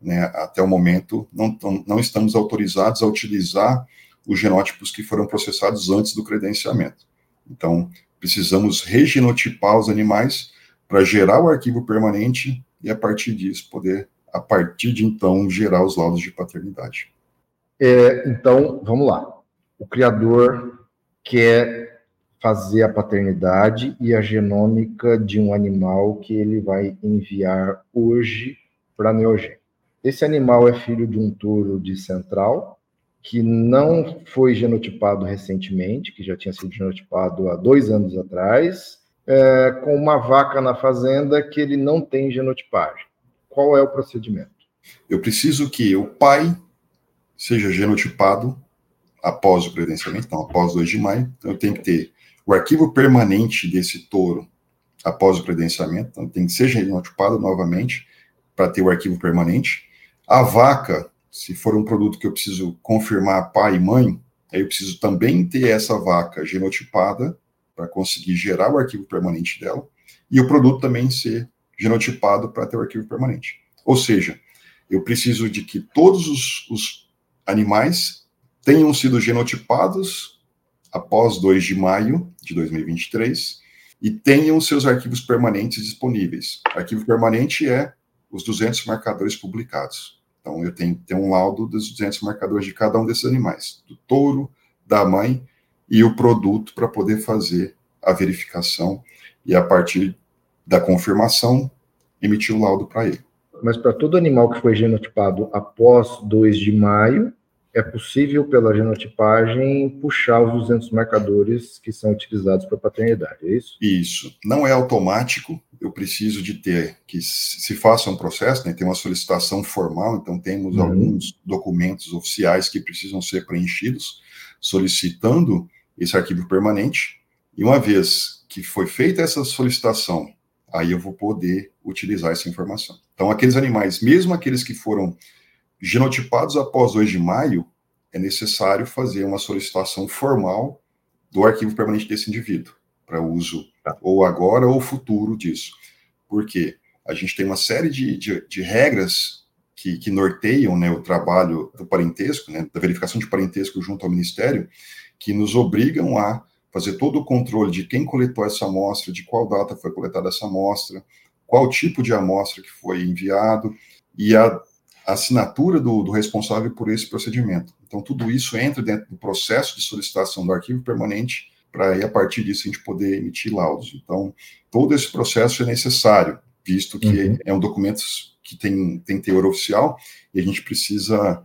né, até o momento, não, não estamos autorizados a utilizar os genótipos que foram processados antes do credenciamento. Então, precisamos regenotipar os animais para gerar o arquivo permanente e, a partir disso, poder, a partir de então, gerar os laudos de paternidade. É, então, vamos lá. O criador quer fazer a paternidade e a genômica de um animal que ele vai enviar hoje para Neogen. Esse animal é filho de um touro de central, que não foi genotipado recentemente, que já tinha sido genotipado há dois anos atrás, é, com uma vaca na fazenda que ele não tem genotipagem. Qual é o procedimento? Eu preciso que o pai seja genotipado após o credenciamento, então após 2 de maio. Então eu tenho que ter o arquivo permanente desse touro após o credenciamento, então tem que ser genotipado novamente para ter o arquivo permanente. A vaca se for um produto que eu preciso confirmar pai e mãe, aí eu preciso também ter essa vaca genotipada para conseguir gerar o arquivo permanente dela, e o produto também ser genotipado para ter o arquivo permanente. Ou seja, eu preciso de que todos os, os animais tenham sido genotipados após 2 de maio de 2023 e tenham seus arquivos permanentes disponíveis. Arquivo permanente é os 200 marcadores publicados. Então, eu tenho que ter um laudo dos 200 marcadores de cada um desses animais, do touro, da mãe e o produto para poder fazer a verificação e, a partir da confirmação, emitir o laudo para ele. Mas para todo animal que foi genotipado após 2 de maio, é possível, pela genotipagem, puxar os 200 marcadores que são utilizados para paternidade, é isso? Isso. Não é automático, eu preciso de ter que se faça um processo, né, tem uma solicitação formal, então temos uhum. alguns documentos oficiais que precisam ser preenchidos, solicitando esse arquivo permanente, e uma vez que foi feita essa solicitação, aí eu vou poder utilizar essa informação. Então, aqueles animais, mesmo aqueles que foram genotipados após 2 de maio, é necessário fazer uma solicitação formal do arquivo permanente desse indivíduo, para uso tá. ou agora ou futuro disso. Porque a gente tem uma série de, de, de regras que, que, norteiam né, o trabalho do parentesco, né, da verificação de parentesco junto ao Ministério, que nos obrigam a fazer todo o controle de quem coletou essa amostra, de qual data foi coletada essa amostra, qual tipo de amostra que foi enviado, e a assinatura do, do, responsável por esse procedimento. Então, tudo isso entra dentro do processo de solicitação do arquivo permanente, para aí, a partir disso, a gente poder emitir laudos. Então, todo esse processo é necessário, visto que uhum. é um documento que tem, tem teor oficial, e a gente precisa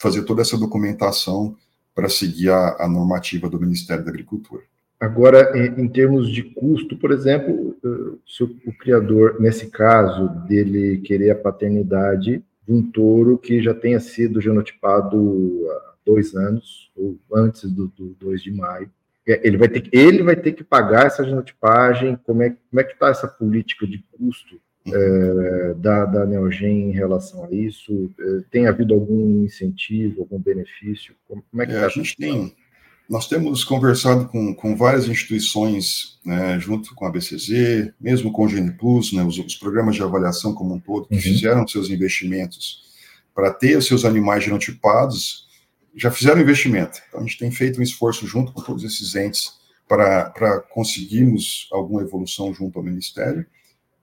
fazer toda essa documentação para seguir a, a normativa do Ministério da Agricultura. Agora, em, em, termos de custo, por exemplo, eh, se o, o, criador, nesse caso, dele querer a paternidade, de um touro que já tenha sido genotipado há dois anos, ou antes do, do 2 de maio. É, ele vai, ter ele vai ter que pagar essa genotipagem. Como é, como é que está essa política de custo é, da, da Neogen em relação a isso? É, tem havido algum incentivo, algum benefício? Como, como é que é, tá a gente tem nós temos conversado com, com várias instituições, né, junto com a BCZ, mesmo com o GeniPlus, né, os, os, programas de avaliação como um todo, que uhum. fizeram seus investimentos para ter os seus animais genotipados, já fizeram investimento. Então, a gente tem feito um esforço junto com todos esses entes para conseguirmos alguma evolução junto ao Ministério.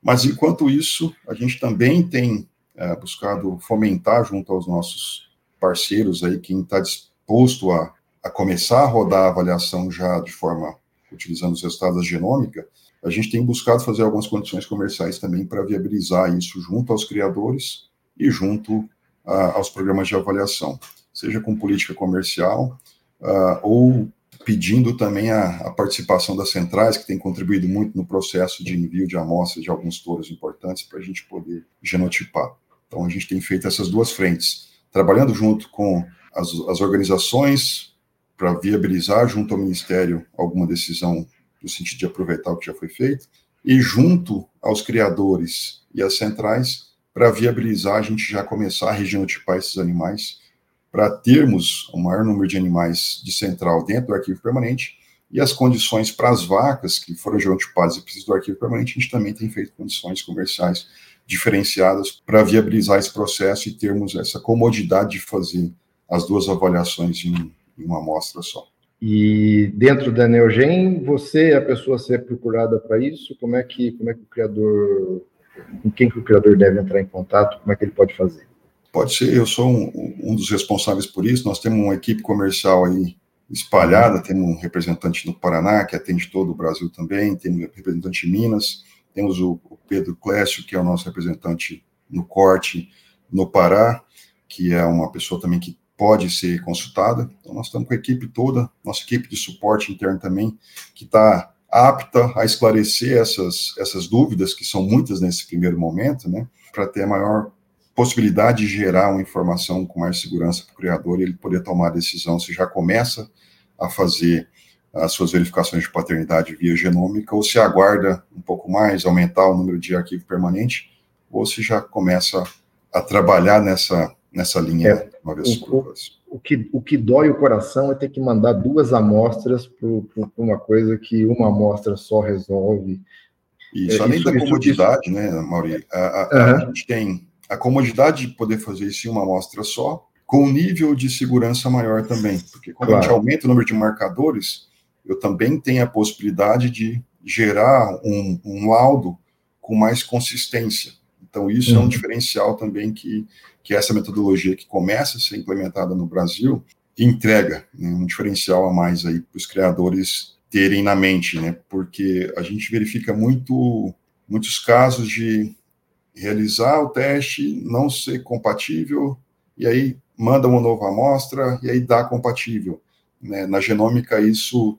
Mas, enquanto isso, a gente também tem é, buscado fomentar junto aos nossos parceiros aí, quem está disposto a a começar a rodar a avaliação já de forma utilizando os resultados da genômica, a gente tem buscado fazer algumas condições comerciais também para viabilizar isso junto aos criadores e junto aos programas de avaliação, seja com política comercial uh, ou pedindo também a, a, participação das centrais, que tem contribuído muito no processo de envio de amostras de alguns touros importantes para a gente poder genotipar. Então, a gente tem feito essas duas frentes, trabalhando junto com as, as organizações para viabilizar junto ao Ministério alguma decisão no sentido de aproveitar o que já foi feito, e junto aos criadores e às centrais para viabilizar a gente já começar a regenotipar esses animais, para termos o maior número de animais de central dentro do arquivo permanente, e as condições para as vacas que foram genotipadas e precisam do arquivo permanente, a gente também tem feito condições comerciais diferenciadas para viabilizar esse processo e termos essa comodidade de fazer as duas avaliações em, em uma amostra só. E dentro da Neogen, você é a pessoa a ser procurada para isso? Como é que como é que o criador, com quem que o criador deve entrar em contato? Como é que ele pode fazer? Pode ser, eu sou um, um dos responsáveis por isso. Nós temos uma equipe comercial aí espalhada, temos um representante no Paraná que atende todo o Brasil também, temos um representante em Minas, temos o, o Pedro Clécio, que é o nosso representante no corte no Pará, que é uma pessoa também que pode ser consultada. Então, nós estamos com a equipe toda, nossa equipe de suporte interno também, que está apta a esclarecer essas, essas dúvidas, que são muitas nesse primeiro momento, né, para ter a maior possibilidade de gerar uma informação com mais segurança para o criador e ele poder tomar a decisão se já começa a fazer as suas verificações de paternidade via genômica ou se aguarda um pouco mais, aumentar o número de arquivo permanente, ou se já começa a trabalhar nessa nessa linha é, uma vez o, por o, que, o que dói o coração é ter que mandar duas amostras para uma coisa que uma amostra só resolve. Isso, é, além isso, da comodidade, isso, né, Mauri? A, a, uhum. a, gente tem a comodidade de poder fazer isso em uma amostra só, com um nível de segurança maior também, porque quando claro. a gente aumenta o número de marcadores, eu também tenho a possibilidade de gerar um, um laudo com mais consistência. Então, isso uhum. é um uhum. diferencial também que, que essa metodologia que começa a ser implementada no Brasil entrega né, um diferencial a mais aí para os criadores terem na mente, né? Porque a gente verifica muito muitos casos de realizar o teste, não ser compatível, e aí manda uma nova amostra e aí dá compatível. Né? Na genômica, isso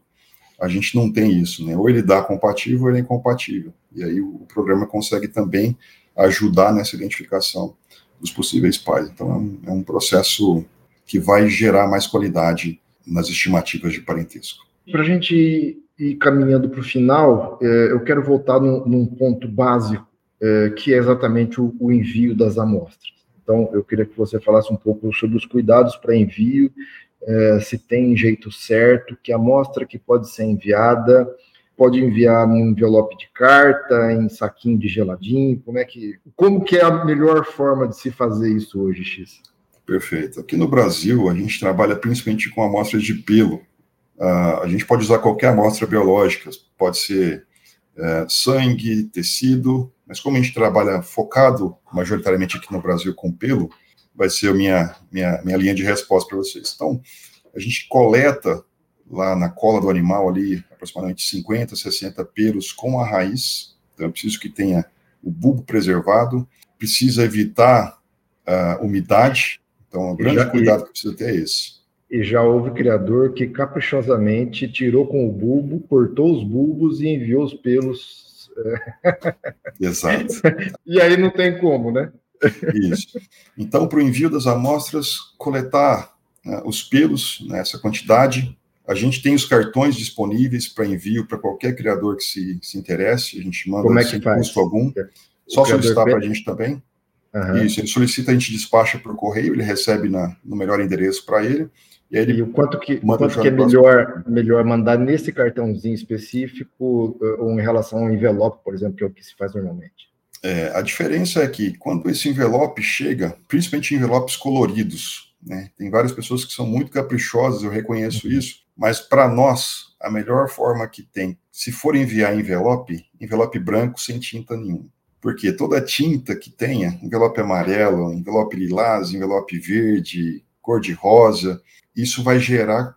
a gente não tem isso, né? Ou ele dá compatível ou ele é incompatível. E aí o programa consegue também ajudar nessa identificação dos possíveis pais. Então, é um, é um processo que vai gerar mais qualidade nas estimativas de parentesco. Para a gente ir caminhando para o final, é, eu quero voltar num, num ponto básico, é, que é exatamente o, o, envio das amostras. Então, eu queria que você falasse um pouco sobre os cuidados para envio, é, se tem jeito certo, que amostra que pode ser enviada pode enviar em envelope de carta, em saquinho de geladinho, como é que, como que é a melhor forma de se fazer isso hoje, X? Perfeito. Aqui no Brasil, a gente trabalha principalmente com amostras de pelo. Uh, a gente pode usar qualquer amostra biológica, pode ser uh, sangue, tecido, mas como a gente trabalha focado majoritariamente aqui no Brasil com pelo, vai ser a minha, minha, minha linha de resposta para vocês. Então, a gente coleta lá na cola do animal ali, aproximadamente 50, 60 pelos com a raiz. Então, eu preciso que tenha o bulbo preservado, precisa evitar a uh, umidade. Então, o grande já, cuidado que precisa ter é esse. E já houve criador que caprichosamente tirou com o bulbo, cortou os bulbos e enviou os pelos. Exato. e aí não tem como, né? Isso. Então, para o envio das amostras, coletar né, os pelos nessa quantidade, a gente tem os cartões disponíveis para envio para qualquer criador que se, se interesse. A gente manda Como é que sem faz? custo algum. O Só solicitar para a gente também. Uhum. Isso, ele solicita, a gente despacha por correio, ele recebe na, no melhor endereço para ele. E, ele e o quanto que, quanto que é melhor, melhor mandar nesse cartãozinho específico eh, ou em relação ao envelope, por exemplo, que é o que se faz normalmente? É, a diferença é que quando esse envelope chega, principalmente envelopes coloridos, né, tem várias pessoas que são muito caprichosas, eu reconheço uhum. isso, mas para nós, a melhor forma que tem, se for enviar envelope, envelope branco sem tinta nenhuma. Porque toda tinta que tenha, envelope amarelo, envelope lilás, envelope verde, cor de rosa, isso vai gerar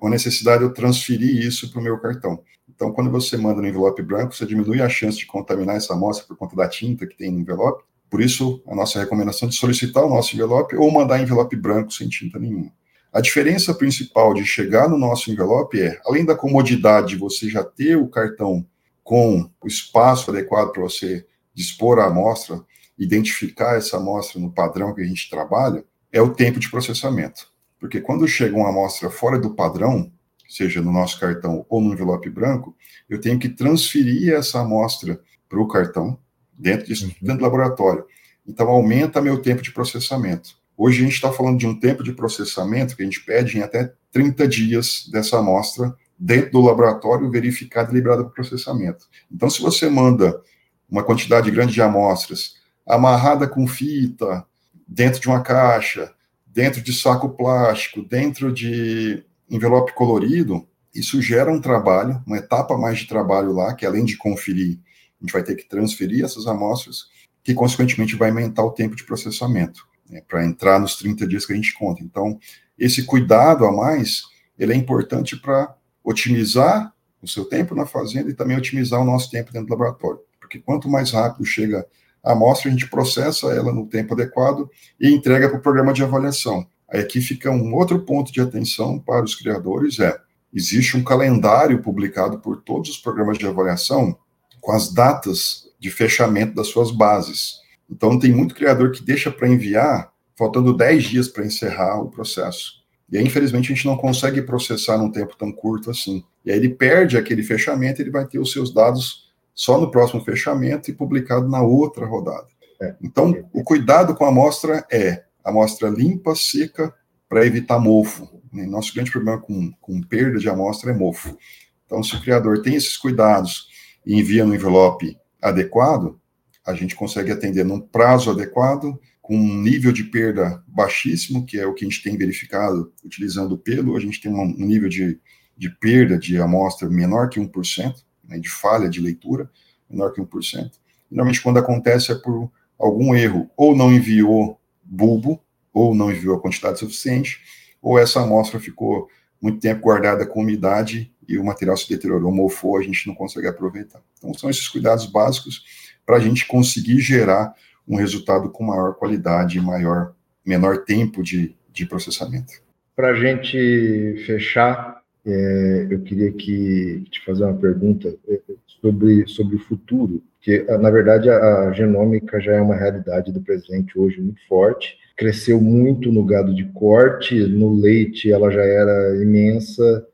a necessidade de eu transferir isso para o meu cartão. Então, quando você manda no envelope branco, você diminui a chance de contaminar essa amostra por conta da tinta que tem no envelope. Por isso, a nossa recomendação de solicitar o nosso envelope ou mandar envelope branco sem tinta nenhuma. A diferença principal de chegar no nosso envelope é, além da comodidade de você já ter o cartão com o espaço adequado para você dispor a amostra, identificar essa amostra no padrão que a gente trabalha, é o tempo de processamento. Porque quando chega uma amostra fora do padrão, seja no nosso cartão ou no envelope branco, eu tenho que transferir essa amostra para o cartão, dentro, disso, uhum. dentro do laboratório. Então, aumenta meu tempo de processamento. Hoje a gente está falando de um tempo de processamento que a gente pede em até 30 dias dessa amostra dentro do laboratório verificada e liberada para processamento. Então, se você manda uma quantidade grande de amostras amarrada com fita, dentro de uma caixa, dentro de saco plástico, dentro de envelope colorido, isso gera um trabalho, uma etapa mais de trabalho lá, que além de conferir, a gente vai ter que transferir essas amostras, que consequentemente vai aumentar o tempo de processamento né, para entrar nos 30 dias que a gente conta. Então, esse cuidado a mais, ele é importante para otimizar o seu tempo na fazenda e também otimizar o nosso tempo dentro do laboratório. Porque quanto mais rápido chega a amostra, a gente processa ela no tempo adequado e entrega para o programa de avaliação. Aí aqui fica um outro ponto de atenção para os criadores, é, existe um calendário publicado por todos os programas de avaliação com as datas de fechamento das suas bases. Então, tem muito criador que deixa para enviar, faltando 10 dias para encerrar o processo. E aí, infelizmente, a gente não consegue processar num tempo tão curto assim. E aí ele perde aquele fechamento, ele vai ter os seus dados só no próximo fechamento e publicado na outra rodada. É. Então, o cuidado com a amostra é amostra limpa, seca, para evitar mofo. Nosso grande problema com, com perda de amostra é mofo. Então, se o criador tem esses cuidados e envia no envelope adequado, a gente consegue atender num prazo adequado, com um nível de perda baixíssimo, que é o que a gente tem verificado utilizando o pelo, a gente tem um nível de, de perda de amostra menor que 1%, né, de falha de leitura, menor que 1%. Normalmente, quando acontece, é por algum erro, ou não enviou bulbo, ou não enviou a quantidade suficiente, ou essa amostra ficou muito tempo guardada com umidade e o material se deteriorou, mofou, a gente não consegue aproveitar. Então, são esses cuidados básicos para a gente conseguir gerar um resultado com maior qualidade maior, menor tempo de, de processamento. Para a gente fechar, é, eu queria que, te fazer uma pergunta é, sobre, sobre o futuro, que na verdade a, a genômica já é uma realidade do presente hoje muito forte, cresceu muito no gado de corte, no leite ela já era imensa,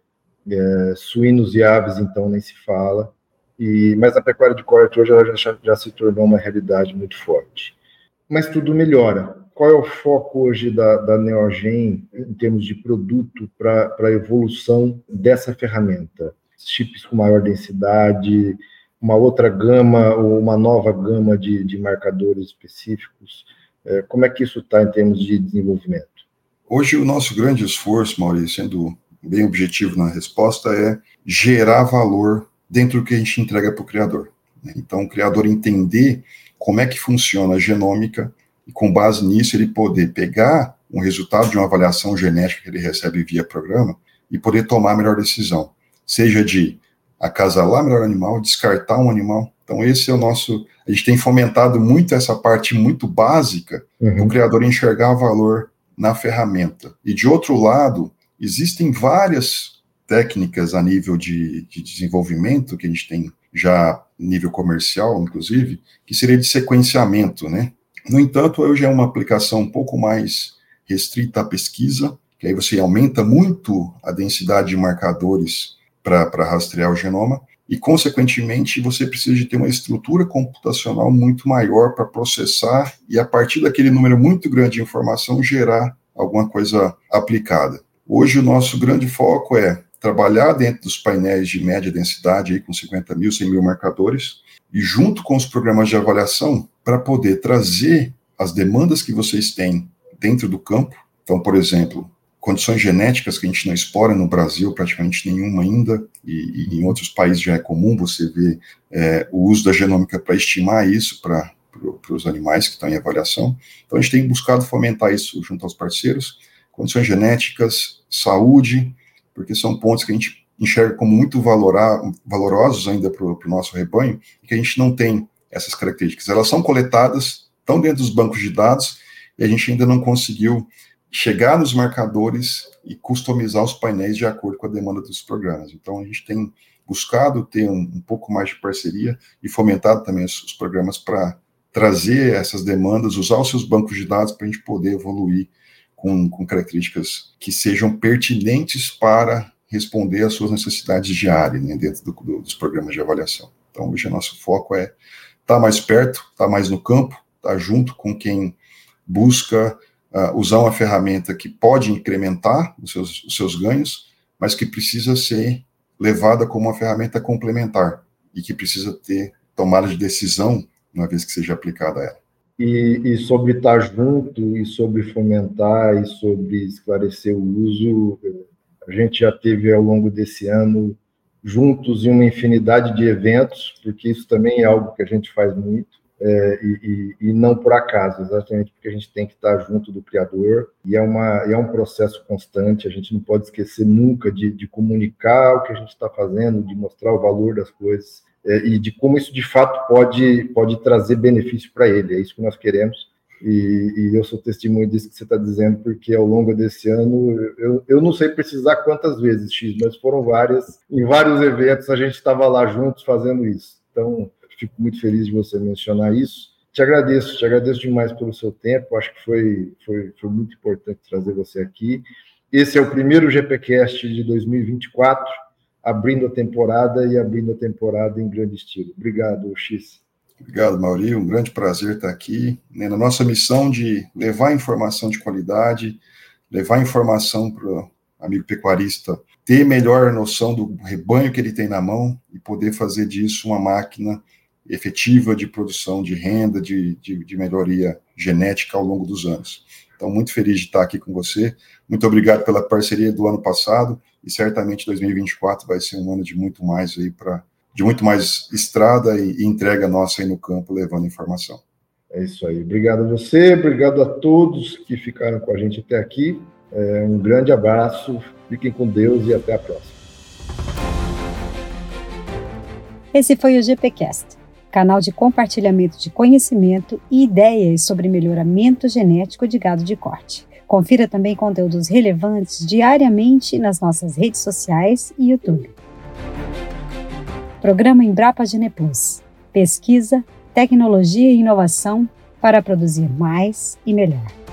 é, suínos e aves então nem se fala. E, mas a pecuária de corte hoje ela já, já se tornou uma realidade muito forte. Mas tudo melhora. Qual é o foco hoje da, da Neogen em termos de produto para a evolução dessa ferramenta? Chips com maior densidade, uma outra gama ou uma nova gama de, de marcadores específicos? É, como é que isso está em termos de desenvolvimento? Hoje, o nosso grande esforço, Maurício, sendo bem objetivo na resposta, é gerar valor dentro do que a gente entrega para o criador. Né? Então, o criador entender como é que funciona a genômica e, com base nisso, ele poder pegar um resultado de uma avaliação genética que ele recebe via programa e poder tomar a melhor decisão, seja de acasalar melhor animal, descartar um animal. Então, esse é o nosso. A gente tem fomentado muito essa parte muito básica uhum. do criador enxergar valor na ferramenta. E, de outro lado, existem várias técnicas a nível de, de desenvolvimento, que a gente tem já nível comercial, inclusive, que seria de sequenciamento, né? No entanto, hoje é uma aplicação um pouco mais restrita à pesquisa, que aí você aumenta muito a densidade de marcadores para rastrear o genoma, e, consequentemente, você precisa de ter uma estrutura computacional muito maior para processar e, a partir daquele número muito grande de informação, gerar alguma coisa aplicada. Hoje, o nosso grande foco é trabalhar dentro dos painéis de média densidade, aí, com 50 mil, 100 mil marcadores, e junto com os programas de avaliação, para poder trazer as demandas que vocês têm dentro do campo. Então, por exemplo, condições genéticas que a gente não explora no Brasil, praticamente nenhuma ainda, e, e em outros países já é comum você ver é, o uso da genômica para estimar isso para para os animais que estão em avaliação. Então, a gente tem buscado fomentar isso junto aos parceiros, condições genéticas, saúde, porque são pontos que a gente enxerga como muito valora, valorosos ainda para o nosso rebanho, que a gente não tem essas características. Elas são coletadas, estão dentro dos bancos de dados, e a gente ainda não conseguiu chegar nos marcadores e customizar os painéis de acordo com a demanda dos programas. Então, a gente tem buscado ter um, um pouco mais de parceria e fomentado também os, os programas para trazer essas demandas, usar os seus bancos de dados para a gente poder evoluir com, com características que sejam pertinentes para responder às suas necessidades diárias né, dentro do, do, dos programas de avaliação. Então, hoje, nosso foco é tá mais perto, tá mais no campo, tá junto com quem busca uh, usar uma ferramenta que pode incrementar os seus, os seus ganhos, mas que precisa ser levada como uma ferramenta complementar e que precisa ter tomada de decisão uma vez que seja aplicada ela. E, e, sobre estar junto, e sobre fomentar, e sobre esclarecer o uso, a gente já teve ao longo desse ano juntos em uma infinidade de eventos, porque isso também é algo que a gente faz muito, é, e, e, não por acaso, exatamente porque a gente tem que estar junto do Criador, e é, uma, é um processo constante, a gente não pode esquecer nunca de, de comunicar o que a gente está fazendo, de mostrar o valor das coisas, é, e de como isso de fato pode, pode trazer benefício para ele. É isso que nós queremos. E, e, eu sou testemunho disso que você está dizendo, porque ao longo desse ano, eu, eu não sei precisar quantas vezes, X, mas foram várias. Em vários eventos a gente estava lá juntos fazendo isso. Então, fico muito feliz de você mencionar isso. Te agradeço, te agradeço demais pelo seu tempo. Acho que foi, foi, foi muito importante trazer você aqui. Esse é o primeiro GPcast de 2024 abrindo a temporada e abrindo a temporada em grande estilo. Obrigado, X. Obrigado, Mauri. Um grande prazer estar aqui né, na nossa missão de levar informação de qualidade, levar informação para o amigo pecuarista ter melhor noção do rebanho que ele tem na mão e poder fazer disso uma máquina efetiva de produção de renda, de, de, de melhoria genética ao longo dos anos. Então, muito feliz de estar aqui com você. Muito obrigado pela parceria do ano passado e certamente 2024 vai ser um ano de muito mais aí para de muito mais estrada e, e, entrega nossa aí no campo levando informação. É isso aí. Obrigado a você, obrigado a todos que ficaram com a gente até aqui. É, um grande abraço, fiquem com Deus e até a próxima. Esse foi o GPcast, canal de compartilhamento de conhecimento e ideias sobre melhoramento genético de gado de corte. Confira também conteúdos relevantes diariamente nas nossas redes sociais e YouTube. Programa Embrapa Gene Plus. Pesquisa, tecnologia e inovação para produzir mais e melhor.